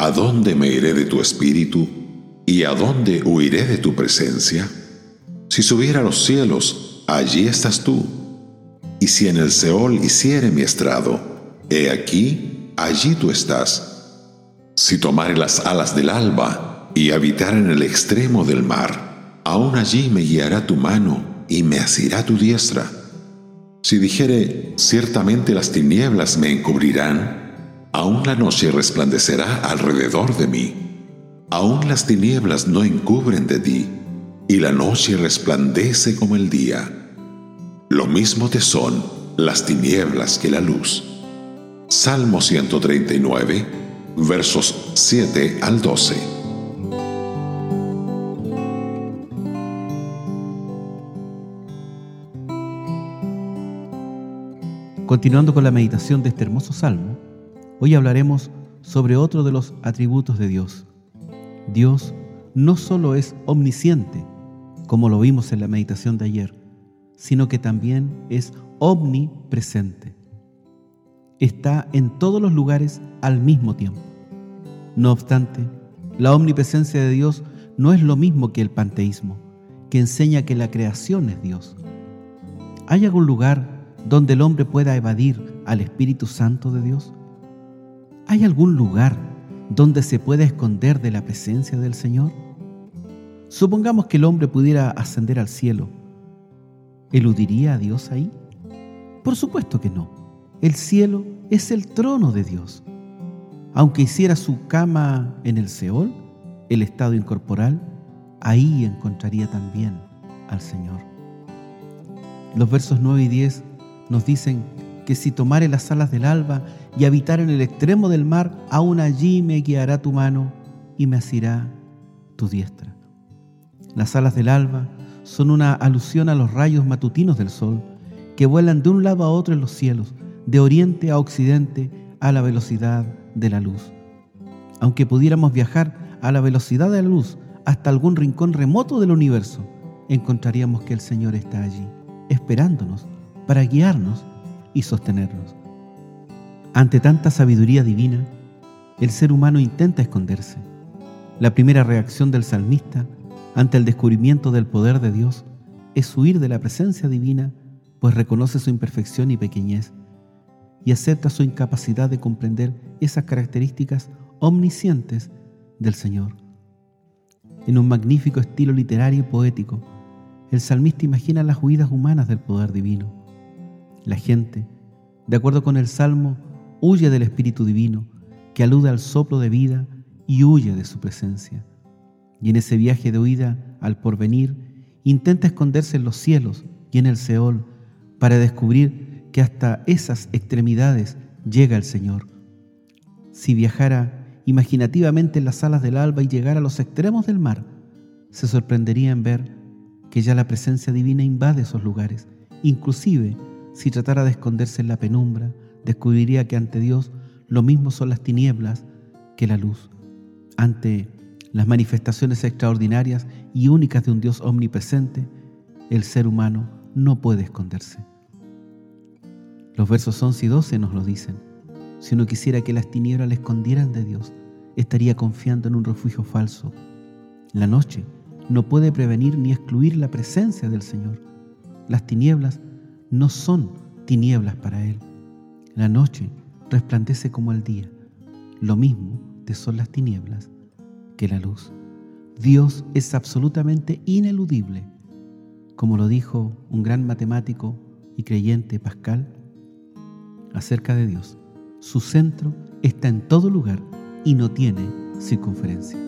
¿A dónde me iré de tu espíritu? ¿Y a dónde huiré de tu presencia? Si subiera a los cielos, allí estás tú. Y si en el Seol hiciere mi estrado, he aquí, allí tú estás. Si tomare las alas del alba y habitar en el extremo del mar, aún allí me guiará tu mano y me asirá tu diestra. Si dijere, ciertamente las tinieblas me encubrirán, Aún la noche resplandecerá alrededor de mí. Aún las tinieblas no encubren de ti, y la noche resplandece como el día. Lo mismo te son las tinieblas que la luz. Salmo 139, versos 7 al 12. Continuando con la meditación de este hermoso salmo, Hoy hablaremos sobre otro de los atributos de Dios. Dios no solo es omnisciente, como lo vimos en la meditación de ayer, sino que también es omnipresente. Está en todos los lugares al mismo tiempo. No obstante, la omnipresencia de Dios no es lo mismo que el panteísmo, que enseña que la creación es Dios. ¿Hay algún lugar donde el hombre pueda evadir al Espíritu Santo de Dios? ¿Hay algún lugar donde se pueda esconder de la presencia del Señor? Supongamos que el hombre pudiera ascender al cielo. ¿Eludiría a Dios ahí? Por supuesto que no. El cielo es el trono de Dios. Aunque hiciera su cama en el Seol, el estado incorporal, ahí encontraría también al Señor. Los versos 9 y 10 nos dicen que si tomare las alas del alba y habitar en el extremo del mar, aún allí me guiará tu mano y me asirá tu diestra. Las alas del alba son una alusión a los rayos matutinos del sol que vuelan de un lado a otro en los cielos, de oriente a occidente a la velocidad de la luz. Aunque pudiéramos viajar a la velocidad de la luz hasta algún rincón remoto del universo, encontraríamos que el Señor está allí, esperándonos para guiarnos y sostenernos. Ante tanta sabiduría divina, el ser humano intenta esconderse. La primera reacción del salmista ante el descubrimiento del poder de Dios es huir de la presencia divina, pues reconoce su imperfección y pequeñez y acepta su incapacidad de comprender esas características omniscientes del Señor. En un magnífico estilo literario y poético, el salmista imagina las huidas humanas del poder divino la gente, de acuerdo con el Salmo, huye del Espíritu Divino, que alude al soplo de vida y huye de su presencia. Y en ese viaje de huida al porvenir, intenta esconderse en los cielos y en el Seol para descubrir que hasta esas extremidades llega el Señor. Si viajara imaginativamente en las alas del alba y llegara a los extremos del mar, se sorprendería en ver que ya la presencia divina invade esos lugares, inclusive si tratara de esconderse en la penumbra, descubriría que ante Dios lo mismo son las tinieblas que la luz. Ante las manifestaciones extraordinarias y únicas de un Dios omnipresente, el ser humano no puede esconderse. Los versos 11 y 12 nos lo dicen. Si uno quisiera que las tinieblas le escondieran de Dios, estaría confiando en un refugio falso. La noche no puede prevenir ni excluir la presencia del Señor. Las tinieblas no son tinieblas para Él. La noche resplandece como el día. Lo mismo te son las tinieblas que la luz. Dios es absolutamente ineludible. Como lo dijo un gran matemático y creyente Pascal acerca de Dios, su centro está en todo lugar y no tiene circunferencia.